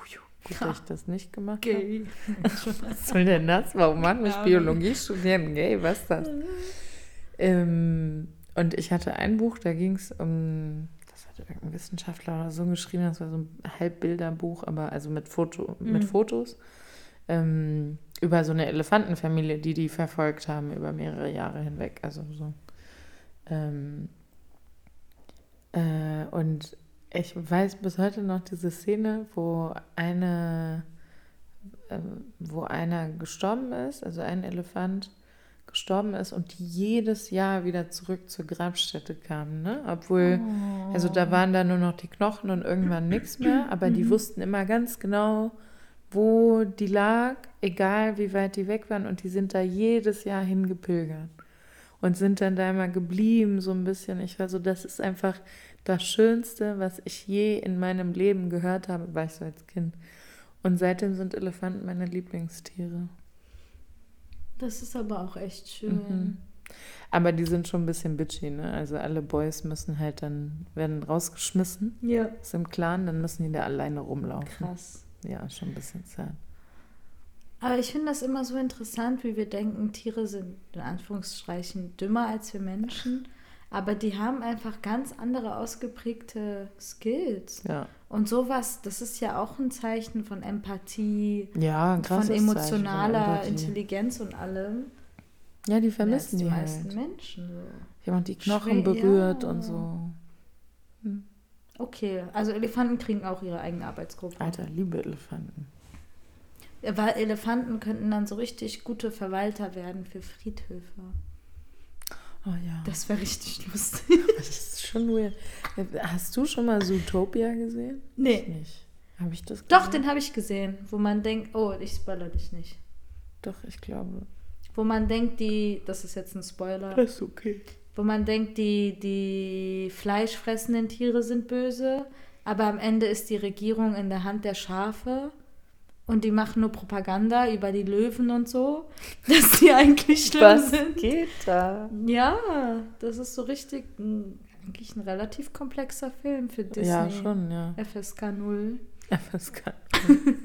Gut, dass ich das nicht gemacht habe. Gay. *laughs* Was soll denn das? Warum machen Ja. Biologie studieren? Gay, was ist das? Ähm, und ich hatte ein Buch, da ging es um, irgendein Wissenschaftler oder so geschrieben, das war so ein Halbbilderbuch, aber also mit, Foto, mit Mhm. Fotos, ähm, über so eine Elefantenfamilie, die die verfolgt haben über mehrere Jahre hinweg. Also so Ähm, äh, und ich weiß bis heute noch diese Szene, wo eine, äh, wo einer gestorben ist, also ein Elefant gestorben ist und die jedes Jahr wieder zurück zur Grabstätte kamen, ne? Obwohl, oh. also da waren da nur noch die Knochen und irgendwann nichts mehr, aber die mhm. wussten immer ganz genau, wo die lag, egal wie weit die weg waren und die sind da jedes Jahr hingepilgert und sind dann da immer geblieben, so ein bisschen. Ich war so, das ist einfach das Schönste, was ich je in meinem Leben gehört habe, war ich so als Kind. Und seitdem sind Elefanten meine Lieblingstiere. Das ist aber auch echt schön. Mhm. Aber die sind schon ein bisschen bitchy, ne? Also alle Boys müssen halt dann, werden rausgeschmissen. Ja. Ist im Clan, dann müssen die da alleine rumlaufen. Krass. Ja, schon ein bisschen sad. Aber ich finde das immer so interessant, wie wir denken, Tiere sind in Anführungsstrichen dümmer als wir Menschen. Aber die haben einfach ganz andere ausgeprägte Skills. Ja. Und sowas, das ist ja auch ein Zeichen von Empathie, ja, von emotionaler von Intelligenz und allem. Ja, die vermissen die, die halt. meisten Menschen. So. Jemand die Knochen Schwer, berührt ja. und so. Hm. Okay, also Elefanten kriegen auch ihre eigene Arbeitsgruppe. Alter, liebe Elefanten. Weil Elefanten könnten dann so richtig gute Verwalter werden für Friedhöfe. Oh ja. Das wäre richtig lustig. *laughs* Das ist schon weird. Hast du schon mal Zootopia gesehen? Nee. Ich nicht. Habe ich das gesehen? Doch, den habe ich gesehen, wo man denkt, oh, ich spoilere dich nicht. Doch, ich glaube. Wo man denkt, die, das ist jetzt ein Spoiler. Das ist okay. Wo man denkt, die, die fleischfressenden Tiere sind böse, aber am Ende ist die Regierung in der Hand der Schafe und die machen nur Propaganda über die Löwen und so, *laughs* dass die eigentlich schlimm Was sind. geht da? Ja, das ist so richtig ein, eigentlich ein relativ komplexer Film für Disney. Ja, schon, ja. FSK 0. FSK 0.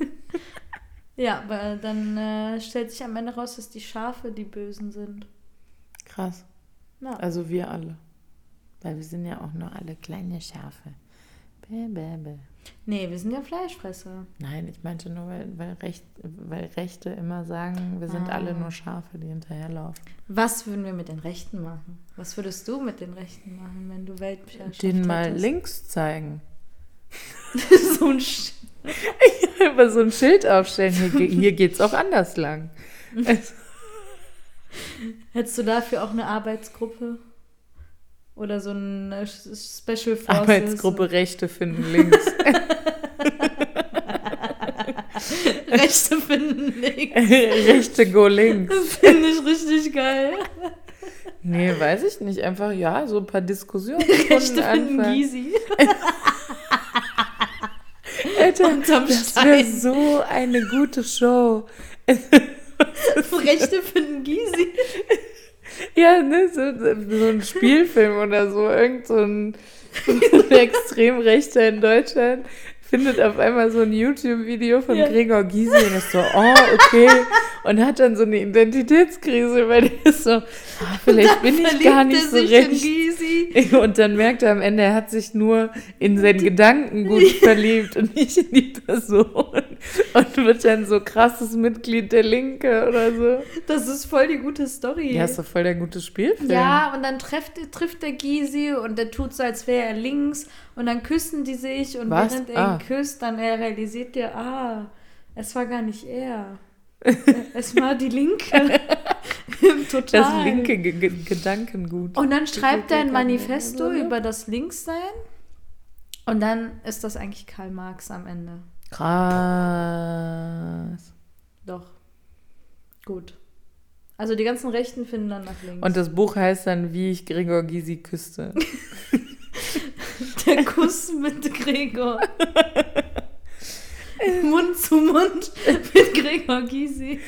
ja, aber dann äh, stellt sich am Ende raus, dass die Schafe die Bösen sind. Krass. Ja. Also wir alle. Weil wir sind ja auch nur alle kleine Schafe. Bäh, bäh, bäh. Nee, wir sind ja Fleischfresser. Nein, ich meinte nur, weil, weil, Recht, weil Rechte immer sagen, wir sind ah. alle nur Schafe, die hinterherlaufen. Was würden wir mit den Rechten machen? Was würdest du mit den Rechten machen, wenn du Weltherrschaft Den mal links zeigen. *laughs* so ein Sch Einfach so ein Schild aufstellen. Hier, hier geht es auch anders lang. Also. *laughs* Hättest du dafür auch eine Arbeitsgruppe? Oder so eine Special Forces. Arbeitsgruppe Rechte finden links. *laughs* Rechte finden links. *laughs* Rechte go links. Finde ich richtig geil. Nee, weiß ich nicht. Einfach, ja, so ein paar Diskussionen. Rechte finden Gysi. *laughs* Alter, das wäre so eine gute Show. Rechte finden Gysi. Ja, ne, so, so ein Spielfilm oder so, irgend so ein, *laughs* ein *laughs* Extremrechter in Deutschland findet auf einmal so ein YouTube-Video von ja. Gregor Gysi und ist so, oh, okay. Und hat dann so eine Identitätskrise, weil der ist so, ah, vielleicht bin ich gar nicht so recht. *laughs* Und dann merkt er am Ende, er hat sich nur in seinen Gedanken gut verliebt und nicht in die Person. Und wird dann so krasses Mitglied der Linke oder so. Das ist voll die gute Story. Ja, ist doch voll der gute Spielfilm. Ja, und dann trifft, trifft der Gysi und der tut so, als wäre er links und dann küssen die sich und Was? während er ah. Küsst, dann er realisiert er, ah, es war gar nicht er. *laughs* es war die Linke. *laughs* Total. Das linke G G Gedankengut. Und dann schreibt er ein Manifesto über das Linkssein. Und dann ist das eigentlich Karl Marx am Ende. Krass. Doch. Gut. Also die ganzen Rechten finden dann nach links. Und das Buch heißt dann, wie ich Gregor Gysi küsste. *laughs* Der Kuss mit Gregor. Mund zu Mund mit Gregor Gysi.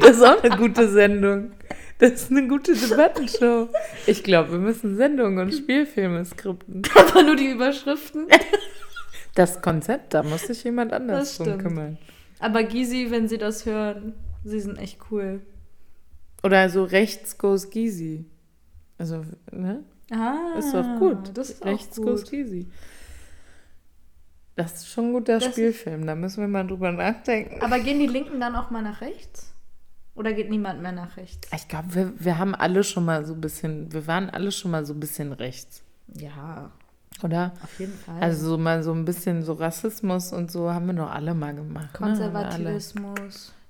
Das ist auch eine gute Sendung. Das ist eine gute Debattenshow. Ich glaube, wir müssen Sendungen und Spielfilme skripten. Aber nur die Überschriften. Das Konzept, da muss sich jemand anders drum kümmern. Aber Gysi, wenn Sie das hören, Sie sind echt cool. Oder so rechts goes Gysi. Also, ne? Ah, ist doch gut. Das ist Rechts auch gut. Easy. Das ist schon ein guter das Spielfilm, da müssen wir mal drüber nachdenken. Aber gehen die Linken dann auch mal nach rechts? Oder geht niemand mehr nach rechts? Ich glaube, wir, wir haben alle schon mal so ein bisschen, wir waren alle schon mal so ein bisschen rechts, Ja, oder? auf jeden Fall. Also so mal so ein bisschen so Rassismus und so haben wir doch alle mal gemacht. Ne?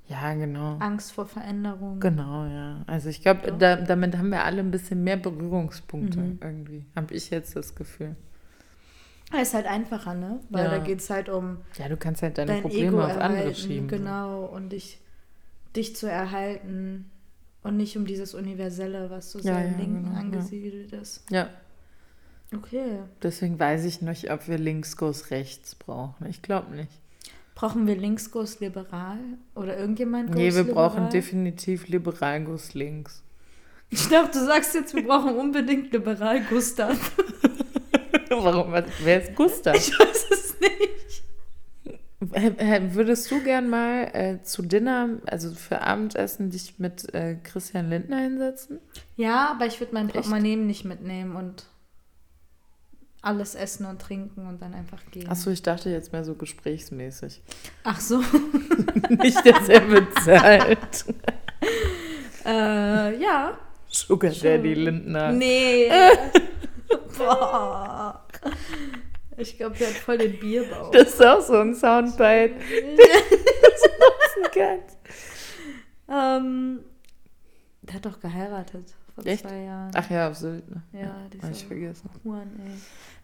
Ja, genau. Angst vor Veränderung. Genau, ja. Also ich glaube, Ja. da, damit haben wir alle ein bisschen mehr Berührungspunkte Mhm. irgendwie. Habe ich jetzt das Gefühl. Ist halt einfacher, ne? Weil Ja. da geht es halt um Ja, du kannst halt deine dein Probleme Ego auf andere erhalten, schieben. genau, und dich, dich zu erhalten und nicht um dieses Universelle, was so Ja, sehr ja, Linken genau, ja. angesiedelt ist. Ja, Okay. deswegen weiß ich nicht, ob wir Linkskurs rechts brauchen. Ich glaube nicht. Brauchen wir Linkskurs liberal? Oder irgendjemand Nee, wir liberal? brauchen definitiv Liberalgus links. Ich dachte, du sagst jetzt, wir brauchen unbedingt liberal Gustav. *laughs* Warum? Wer ist Gustav? Ich weiß es nicht. Würdest du gern mal äh, zu Dinner, also für Abendessen, dich mit äh, Christian Lindner hinsetzen? Ja, aber ich würde mein? Portemonnaie nicht mitnehmen und alles essen und trinken und dann einfach gehen. Achso, ich dachte jetzt mehr so gesprächsmäßig. Ach so. *laughs* Nicht, dass er bezahlt. *laughs* äh, ja. Sugar. Daddy Lindner. Nee. *laughs* Boah. Ich glaube, der hat voll den Bierbauch. Das ist auch so ein Soundbite. ähm, der hat doch geheiratet vor Echt? zwei Jahren. Ach ja, auf Sylt. Ne? Ja, die Hab ich vergessen. Huren, ey.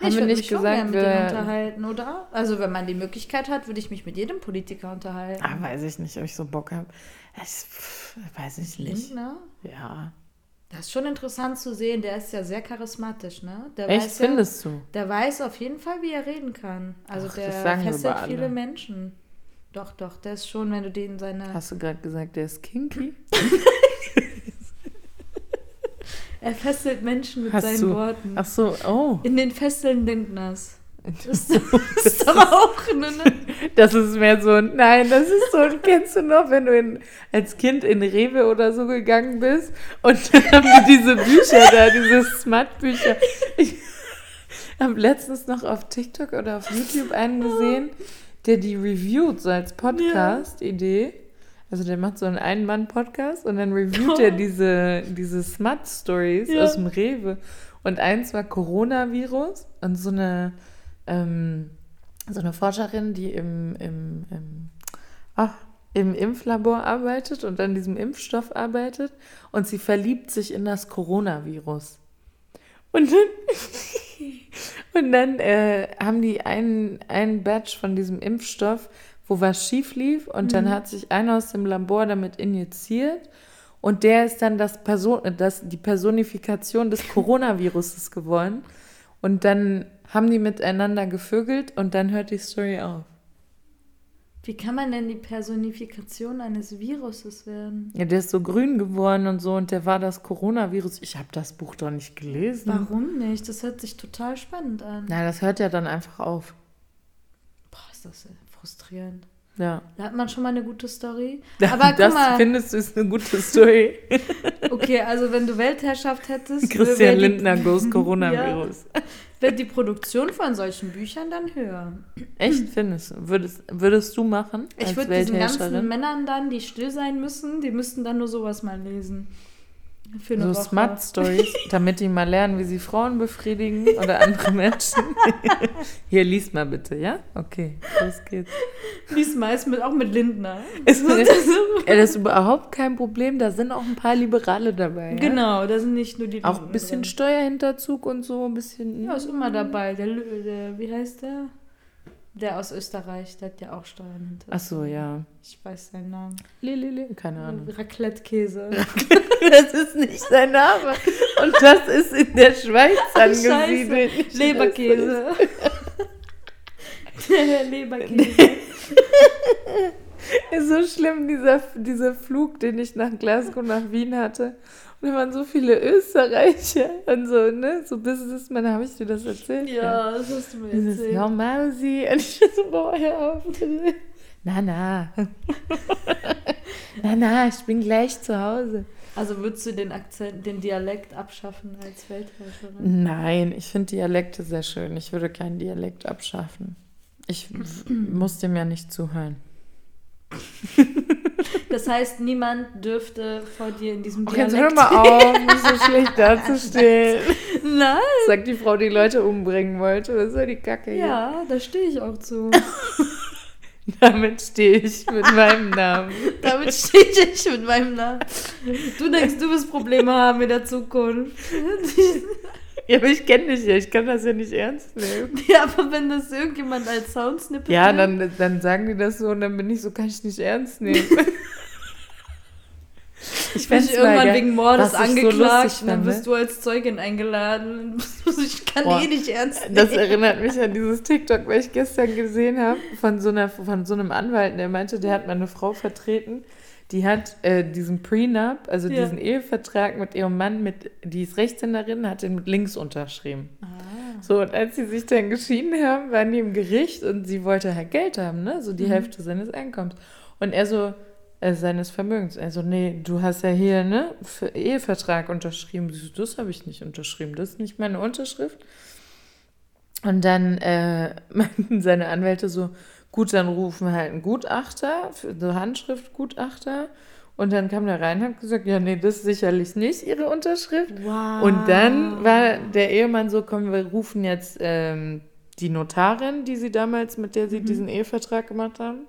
Haben ich wir nicht mich schon gesagt, gern mit wir- unterhalten, oder? Also, wenn man die Möglichkeit hat, würde ich mich mit jedem Politiker unterhalten. Ah, weiß ich nicht, ob ich so Bock habe. Weiß ich nicht. Lindner? Ja. Das ist schon interessant zu sehen. Der ist ja sehr charismatisch, ne? Der Echt, weiß ja, findest du? Der weiß auf jeden Fall, wie er reden kann. Also Ach, der fesselt viele. Menschen. Doch, doch, der ist schon, wenn du den seine. Hast du gerade gesagt, der ist kinky? *laughs* *laughs* Er fesselt Menschen mit Hast seinen du- Worten. Ach so, oh. In den Fesseln Lindners. *laughs* Das ist doch auch eine. Ne? Das ist mehr so ein, nein, das ist so ein, kennst du noch, wenn du in, als Kind in Rewe oder so gegangen bist und *laughs* dann haben die diese Bücher da, diese Smart-Bücher. Ich *laughs* habe letztens noch auf TikTok oder auf YouTube einen gesehen, der die reviewt, so als Podcast-Idee. Also der macht so einen Ein-Mann-Podcast und dann reviewt er *laughs* diese, diese Smart-Stories Ja. aus dem Rewe. Und eins war Coronavirus und so eine, ähm, so eine Forscherin, die im, im, im, ach, im Impflabor arbeitet und an diesem Impfstoff arbeitet und sie verliebt sich in das Coronavirus. Und dann, *laughs* und dann äh, haben die einen, einen Batch von diesem Impfstoff, wo was schief lief und dann hat sich einer aus dem Labor damit injiziert und der ist dann das Person, das, die Personifikation des *laughs* Coronaviruses geworden. Und dann haben die miteinander gevögelt und dann hört die Story auf. Wie kann man denn die Personifikation eines Viruses werden? Ja, der ist so grün geworden und so und der war das Coronavirus. Ich habe das Buch doch nicht gelesen. Warum nicht? Das hört sich total spannend an. Na, das hört ja dann einfach auf. Boah, ist das äh, frustrierend. Ja. Da hat man schon mal eine gute Story. *laughs* Aber das guck mal, findest du ist eine gute Story. *laughs* okay, also wenn du Weltherrschaft hättest, Christian Lindner goes *laughs* Coronavirus. Wird die Produktion von solchen Büchern dann höher? Echt, findest du? Würdest, würdest du machen Ich würde diesen ganzen? Männern dann, die still sein müssen, die müssten dann nur sowas mal lesen. Für eine So Woche. Smart Stories, damit die mal lernen, wie sie Frauen befriedigen oder andere Menschen. *laughs* Hier, lies mal bitte, ja? Okay, los geht's. Diesmal ist mit, auch mit Lindner. Ist, ja, das ist überhaupt kein Problem, da sind auch ein paar Liberale dabei. Ja? Genau, da sind nicht nur die Auch ein bisschen drin. Steuerhinterzug und so, ein bisschen. Ja, ist immer dabei. Der, der, wie heißt der? Der aus Österreich, der hat ja auch Steuern hinter. Ach so, ja. Ich weiß seinen Namen. Lelele, keine Ahnung. Raclette-Käse. *laughs* Das ist nicht sein Name. Und das ist in der Schweiz angesiedelt. Leberkäse. *laughs* Leberkäse. Ist so schlimm, dieser, dieser Flug, den ich nach Glasgow nach Wien hatte. Da waren so viele Österreicher und so, ne? So Businessmen, habe ich dir das erzählt? Ja, das hast du mir Dieses erzählt. Ja, Mausi. Und ich so, boah, hör auf. Na, na. *laughs* na, na, ich bin gleich zu Hause. Also würdest du den Akzent, den Dialekt abschaffen als Weltherrscherin? Nein, ich finde Dialekte sehr schön. Ich würde keinen Dialekt abschaffen. Ich *clears throat* muss dem ja nicht zuhören. Das heißt, niemand dürfte vor dir in diesem Ach, jetzt Dialekt hör mal auf, *laughs* mich so schlecht darzustellen. Nein. Sagt die Frau, die Leute umbringen wollte. Was soll die Kacke hier? Ja, da stehe ich auch zu. *laughs* Damit stehe ich mit meinem Namen. *laughs* Damit stehe ich mit meinem Namen. Du denkst, du wirst Probleme haben in der Zukunft. *laughs* Ja, aber ich kenne dich ja, ich kann das ja nicht ernst nehmen. *laughs* Ja, aber wenn das irgendjemand als Soundsnippet Ja, nimmt- dann, dann sagen die das so und dann bin ich so, kann ich nicht ernst nehmen. *laughs* Ich Bin irgendwann geil, wegen Mordes so angeklagt lustig und dann bist du als Zeugin eingeladen. Ich kann Boah, eh nicht ernst nehmen. Das erinnert mich an dieses TikTok, was ich gestern gesehen habe, von so, einer, von so einem Anwalt, der meinte, der hat meine Frau vertreten. Die hat äh, diesen Prenup, also Ja. diesen Ehevertrag mit ihrem Mann, mit, die ist Rechtshänderin, hat den mit links unterschrieben. Ah. So, und als sie sich dann geschieden haben, waren die im Gericht und sie wollte halt Geld haben, ne? So die Mhm. Hälfte seines Einkommens. Und er so, äh, seines Vermögens. Also, nee, du hast ja hier, ne, Ehevertrag unterschrieben. So, das habe ich nicht unterschrieben. Das ist nicht meine Unterschrift. Und dann äh, *laughs* meinten seine Anwälte so, gut, dann rufen wir halt einen Gutachter, so Handschriftgutachter. Und dann kam der rein und hat gesagt, ja, nee, das ist sicherlich nicht ihre Unterschrift. Wow. Und dann war der Ehemann so, komm, wir rufen jetzt ähm, die Notarin, die sie damals, mit der sie Mhm. diesen Ehevertrag gemacht haben.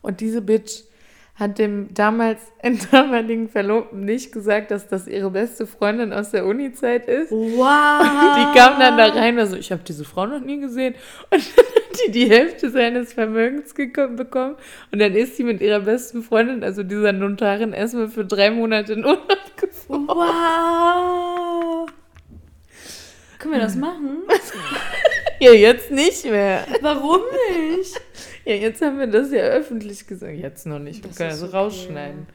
Und diese Bitch hat dem damals *laughs* damaligen Verlobten nicht gesagt, dass das ihre beste Freundin aus der Uni-Zeit ist. Wow. Die kam dann da rein, also ich habe diese Frau noch nie gesehen. *laughs* Und dann hat die die Hälfte seines Vermögens bekommen. Und dann ist sie mit ihrer besten Freundin, also dieser Notarin, erstmal für drei Monate in Urlaub gefahren. Wow. Können wir das *laughs* machen? Ja, jetzt nicht mehr. Warum nicht? Ja, jetzt haben wir das ja öffentlich gesagt. Jetzt noch nicht. Wir können das okay. rausschneiden.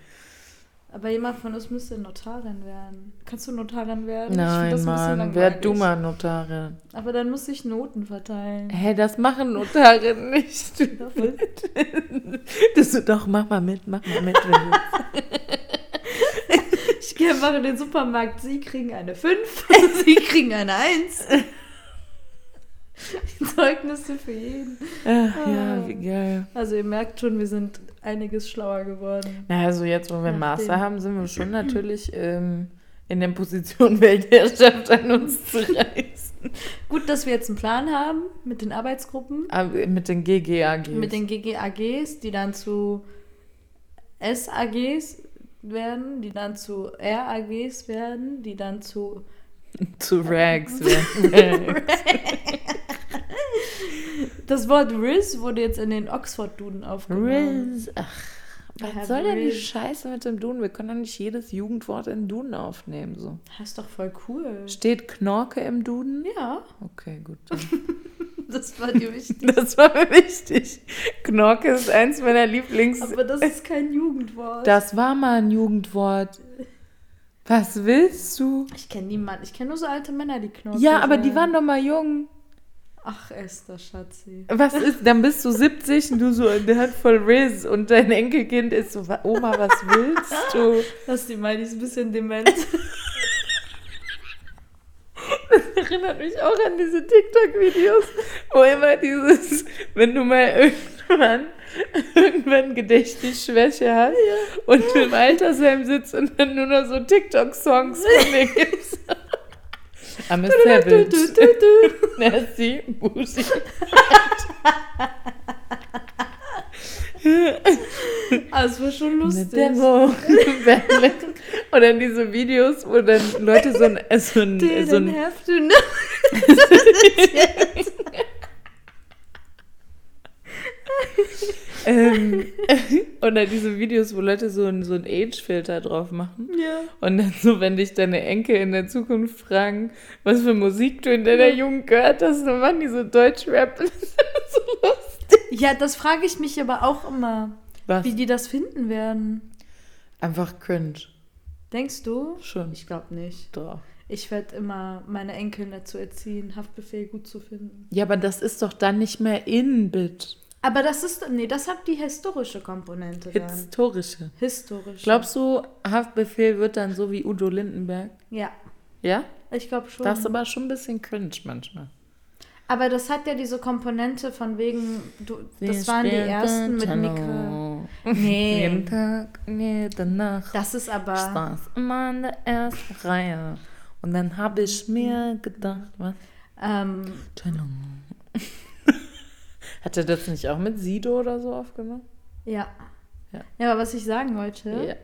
Aber jemand von uns müsste Notarin werden. Kannst du Notarin werden? Nein, Mann. Wer langweilig. du mal Notarin? Aber dann muss ich Noten verteilen. Hä, das machen Notarinnen nicht. *laughs* *laughs* Das doch, mach mal mit, mach mal mit. *laughs* Ich gehe einfach in den Supermarkt. Sie kriegen eine 5, Sie kriegen eine 1. *laughs* Zeugnisse für jeden. Ach, ja, wie geil. Also ihr merkt schon, wir sind einiges schlauer geworden. Na, also jetzt, wo wir Nachdem- Master haben, sind wir schon *clears throat* natürlich ähm, in der Position, *laughs* Weltherrschaft an uns zu *laughs* reißen. Gut, dass wir jetzt einen Plan haben mit den Arbeitsgruppen, Aber mit den GGAGs. mit den GGAGs, die dann zu SAGs werden, die dann zu RAGs werden, die dann zu zu Rags. werden. Das Wort Riz wurde jetzt in den Oxford-Duden aufgenommen. Riz. Ach, was soll denn die. Scheiße mit dem Duden? Wir können doch nicht jedes Jugendwort in Duden aufnehmen. So. Das ist doch voll cool. Steht Knorke im Duden? Ja, Okay, gut. *laughs* das war dir wichtig. *laughs* Das war mir wichtig. Knorke ist eins meiner Lieblings... Aber das ist kein Jugendwort. Das war mal ein Jugendwort. Was willst du? ich kenne niemanden. Ich kenne nur so alte Männer, die Knorke Ja, aber die sagen. waren doch mal jung. Ach, Esther, Schatzi. Was ist, dann bist du 70 und du so eine Handvoll Riz und dein Enkelkind ist so, "Wa- Oma, was willst du? Lass die mal, die ist ein bisschen dement. Erinnert mich auch an diese TikTok-Videos, wo immer dieses, wenn du mal irgendwann, irgendwann Gedächtnisschwäche hast und du im Altersheim sitzt und dann nur noch so TikTok-Songs von dir gibst. I'm a savage. Nasty, bougie. Es war schon lustig. Demo. Und dann diese Videos, wo dann Leute so ein, so ein, so ein *laughs* ähm, oder diese Videos, wo Leute so ein, so ein Age-Filter drauf machen. Ja. Und dann so, wenn dich deine Enkel in der Zukunft fragen, was für Musik du in deiner Jugend gehört hast, dann machen die so Deutsch-Rap. Das ist so lustig. ja, das frage ich mich aber auch immer, Was? wie die das finden werden. Einfach cringe. Denkst du? Schon. Ich glaube nicht. Doch. Ich werde immer meine Enkel dazu erziehen, Haftbefehl gut zu finden. Ja, aber das ist doch dann nicht mehr in, Bit. Aber das ist, nee, das hat die historische Komponente dann. Historische. Historische. Glaubst du, Haftbefehl wird dann so wie Udo Lindenberg? Ja, Ja? ich glaube schon. Das ist aber schon ein bisschen cringe manchmal. Aber das hat ja diese Komponente von wegen, du, das waren die ersten mit. Morgen. *laughs* Nee. Jeden Tag, jede Nacht. Das ist aber. saß immer in der ersten Reihe. Und dann habe ich mir gedacht, was? Ähm, Tönung. Hat er das nicht auch mit Sido oder so aufgenommen? ja. Ja. ja. aber was ich sagen wollte, Ja.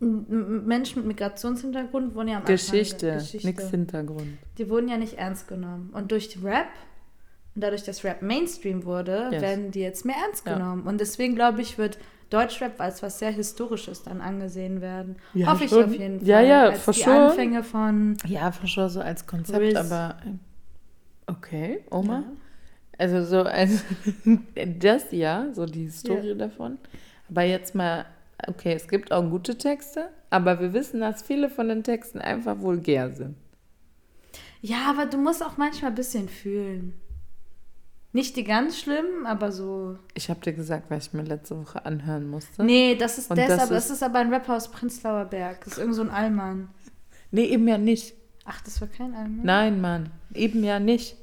Menschen mit Migrationshintergrund wurden ja am Anfang Geschichte, Geschichte. nix Hintergrund. Die wurden ja nicht ernst genommen. Und durch Rap und dadurch, dass Rap Mainstream wurde, Yes. werden die jetzt mehr ernst Ja. genommen. Und deswegen, glaube ich, wird Deutschrap als was sehr Historisches dann angesehen werden. Ja, Hoffe ich schon. auf jeden Fall. Ja, ja, als for die sure. Anfänge von Ja, schon so als Konzept, Riz. aber äh, okay, Oma. Ja. Also so als *laughs* das ja, so die Historie davon. Aber jetzt mal, okay, es gibt auch gute Texte, aber wir wissen, dass viele von den Texten einfach vulgär sind. Ja, aber du musst auch manchmal ein bisschen fühlen. Nicht die ganz schlimmen, aber so. Ich habe dir gesagt, was ich mir letzte Woche anhören musste. Nee, das ist der, das ist aber, ist- das ist aber ein Rapper aus Prenzlauer Berg. Das ist irgend so ein Allmann. Nee, eben ja nicht. Ach, das war kein Allmann? Nein, Mann, eben ja nicht.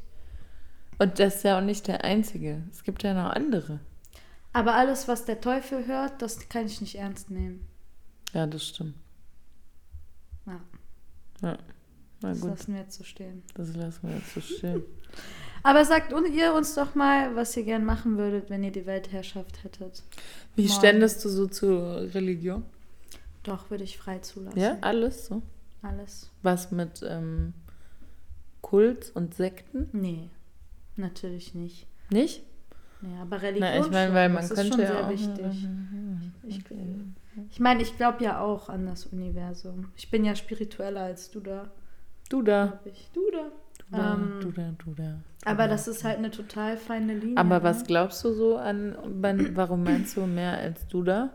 Und das ist ja auch nicht der einzige. Es gibt ja noch andere. Aber alles, was der Teufel hört, das kann ich nicht ernst nehmen. Ja, das stimmt. Ja, Ja. Na das gut, lassen wir jetzt so stehen. das lassen wir jetzt so stehen. *laughs* Aber sagt ihr uns doch mal, was ihr gern machen würdet, wenn ihr die Weltherrschaft hättet. Wie Morgen. ständest du so zur Religion? Doch, würde ich frei zulassen. Ja, alles so. Alles. Was mit ähm, Kult und Sekten? Nee, natürlich nicht. Nicht? Nee, aber Religion Na, ich meine, weil man das ist könnte schon ja sehr auch. wichtig. Ich, Okay. ich meine, ich glaube ja auch an das Universum. Ich bin ja spiritueller als du da, Du da. ich. Du da. Du da, Ähm, du da, du da. Aber das ist halt eine total feine Linie. Aber ne? was glaubst du so an, warum meinst du mehr als du da?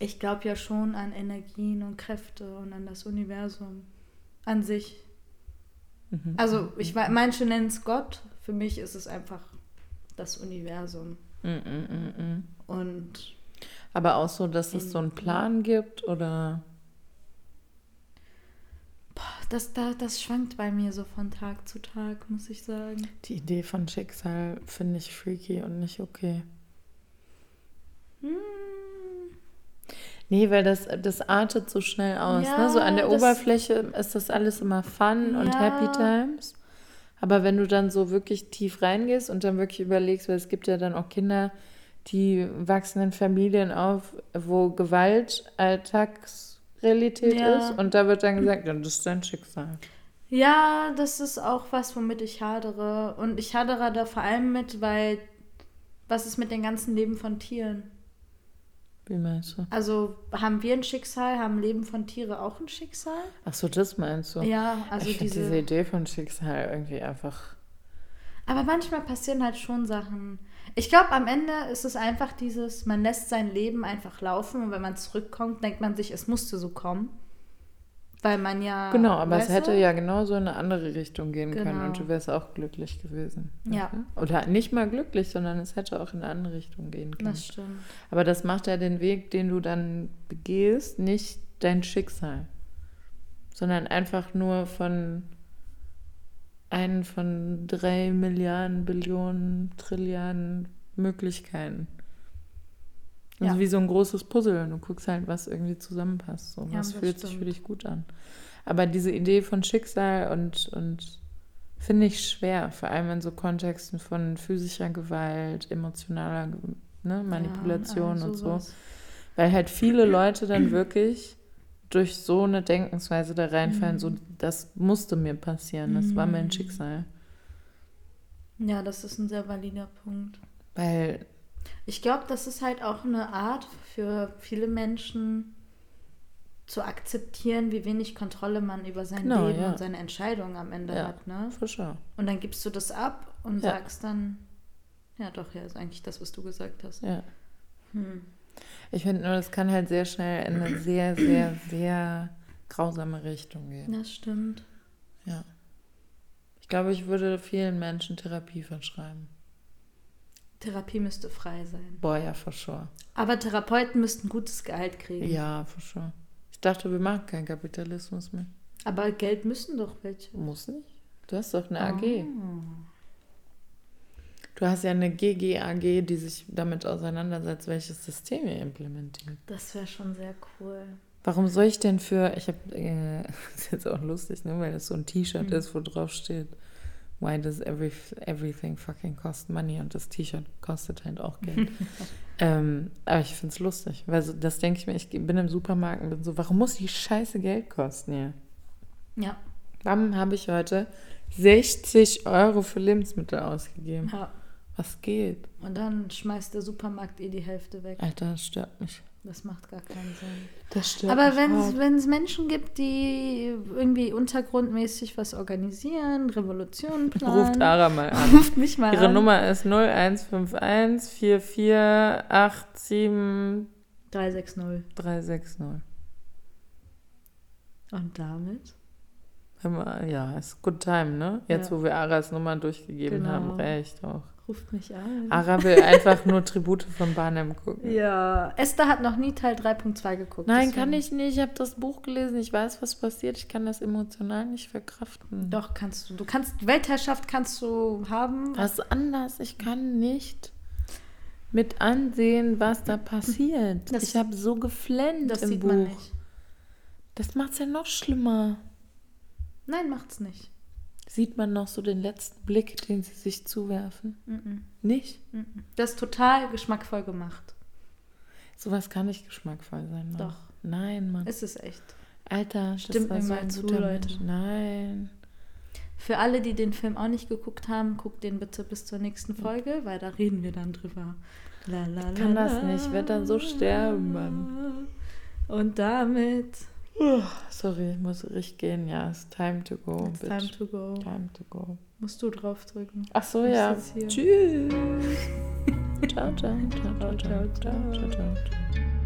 Ich glaube ja schon an Energien und Kräfte und an das Universum an sich. Mhm. Also, ich manche nennen es Gott. Für mich ist es einfach das Universum. Mm, mm, mm, mm. Und Aber auch so, dass es so einen Plan gibt oder. das, da, das schwankt bei mir so von Tag zu Tag, muss ich sagen. Die Idee von Schicksal finde ich freaky und nicht okay. Hm. Nee, weil das, das artet so schnell aus. Ja, ne? So an der das- Oberfläche ist das alles immer Fun und Ja. Happy Times. Aber wenn du dann so wirklich tief reingehst und dann wirklich überlegst, weil es gibt ja dann auch Kinder, die wachsen in Familien auf, wo Gewalt Alltagsrealität Ja. ist. Und da wird dann gesagt, ja, das ist dein Schicksal. Ja, das ist auch was, womit ich hadere. Und ich hadere da vor allem mit, weil was ist mit dem ganzen Leben von Tieren? Wie meinst du? Also haben wir ein Schicksal, haben Leben von Tiere auch ein Schicksal? Ach so, das meinst du? Ja, also ich diese. diese Idee von Schicksal irgendwie einfach. Aber manchmal passieren halt schon Sachen. Ich glaube, am Ende ist es einfach dieses, man lässt sein Leben einfach laufen und wenn man zurückkommt, denkt man sich, es musste so kommen. Weil man ja. Genau, aber es hätte ja genauso in eine andere Richtung gehen können Genau. und du wärst auch glücklich gewesen. Ja. Oder nicht mal glücklich, sondern es hätte auch in eine andere Richtung gehen können. Das stimmt. Aber das macht ja den Weg, den du dann begehst, nicht dein Schicksal, sondern einfach nur von einen von drei Milliarden, Billionen, Trilliarden Möglichkeiten. Also Ja. wie so ein großes Puzzle. Und du guckst halt, was irgendwie zusammenpasst. So, Ja, was das fühlt sich für stimmt. dich gut an. Aber diese Idee von Schicksal und, und finde ich schwer, vor allem in so Kontexten von physischer Gewalt, emotionaler ne, Manipulation Ja, all und so. Weil halt viele *clears throat* Leute dann wirklich durch so eine Denkensweise da reinfallen, so das musste mir passieren, das war mein Mhm. Schicksal. Ja, das ist ein sehr valider Punkt. Weil, Ich glaube, das ist halt auch eine Art für viele Menschen zu akzeptieren, wie wenig Kontrolle man über sein Genau, Leben ja. und seine Entscheidungen am Ende Ja. hat. Ne? sure. Und dann gibst du das ab und Ja. sagst dann, ja doch, ja, ist eigentlich das, was du gesagt hast. Ja. Hm. Ich finde nur, das kann halt sehr schnell in eine sehr, sehr, sehr grausame Richtung gehen. Das stimmt. Ja. Ich glaube, ich würde vielen Menschen Therapie verschreiben. Therapie müsste frei sein. Boah, ja, for sure. Aber Therapeuten müssten gutes Gehalt kriegen. Ja, for sure. Ich dachte, wir machen keinen Kapitalismus mehr. Aber Geld müssen doch welche. Muss nicht. Du hast doch eine AG. Oh. Du hast ja eine GGAG, die sich damit auseinandersetzt, welches System ihr implementiert. Das wäre schon sehr cool. Warum soll ich denn für, ich habe, äh, *laughs* ist jetzt auch lustig, ne, weil das so ein T-Shirt Mhm. ist, wo drauf steht, why does every, everything fucking cost money? Und das T-Shirt kostet halt auch Geld. *laughs* ähm, aber ich finde es lustig, weil so, das denke ich mir, ich bin im Supermarkt und bin so, warum muss die Scheiße Geld kosten hier? Ja. Warum habe ich heute 60 Euro für Lebensmittel ausgegeben? ja. Was geht? Und dann schmeißt der Supermarkt eh die Hälfte weg. Alter, das stört mich. Das macht gar keinen Sinn. Das stört Aber wenn es Menschen gibt, die irgendwie untergrundmäßig was organisieren, Revolutionen planen, Ruft Ara mal an. ruft mich mal Ihre an. Nummer ist 0151 4487 360. 360. Und damit? Ja, ist good time, ne? Jetzt, Ja. wo wir Aras Nummer durchgegeben Genau. haben, recht auch. Ruft mich an. Ara will *laughs* einfach nur Tribute von Barnum gucken. Ja, Esther hat noch nie Teil 3.2 geguckt. Nein, deswegen- kann ich nicht. Ich habe das Buch gelesen. Ich weiß, was passiert. Ich kann das emotional nicht verkraften. Doch, kannst du. Du kannst, Weltherrschaft kannst du haben. Was anders. Ich kann nicht mit ansehen, was da passiert. Das- ich habe so geflennt Das im sieht Buch. man nicht. Das macht es ja noch schlimmer. Nein, macht's nicht. Sieht man noch so den letzten Blick, den sie sich zuwerfen? Mhm. Nicht? Mhm. Das ist total geschmackvoll gemacht. Sowas kann nicht geschmackvoll sein, Mann. Doch. Nein, Mann. Ist es echt. Alter, Stimmt das mir so mal ein zu, Leute. Mensch. Nein. Für alle, die den Film auch nicht geguckt haben, guckt den bitte bis zur nächsten Folge, weil da reden wir dann drüber. La, la, kann das nicht, ich werd dann so sterben, Mann. Und damit Sorry, ich muss richtig gehen. Ja, it's time to go. it's bitch. time to go. Time to go. Musst du draufdrücken. Ach so, Ich ja. Tschüss. *laughs* ciao, ciao, ciao, ciao, ciao, ciao, ciao, ciao.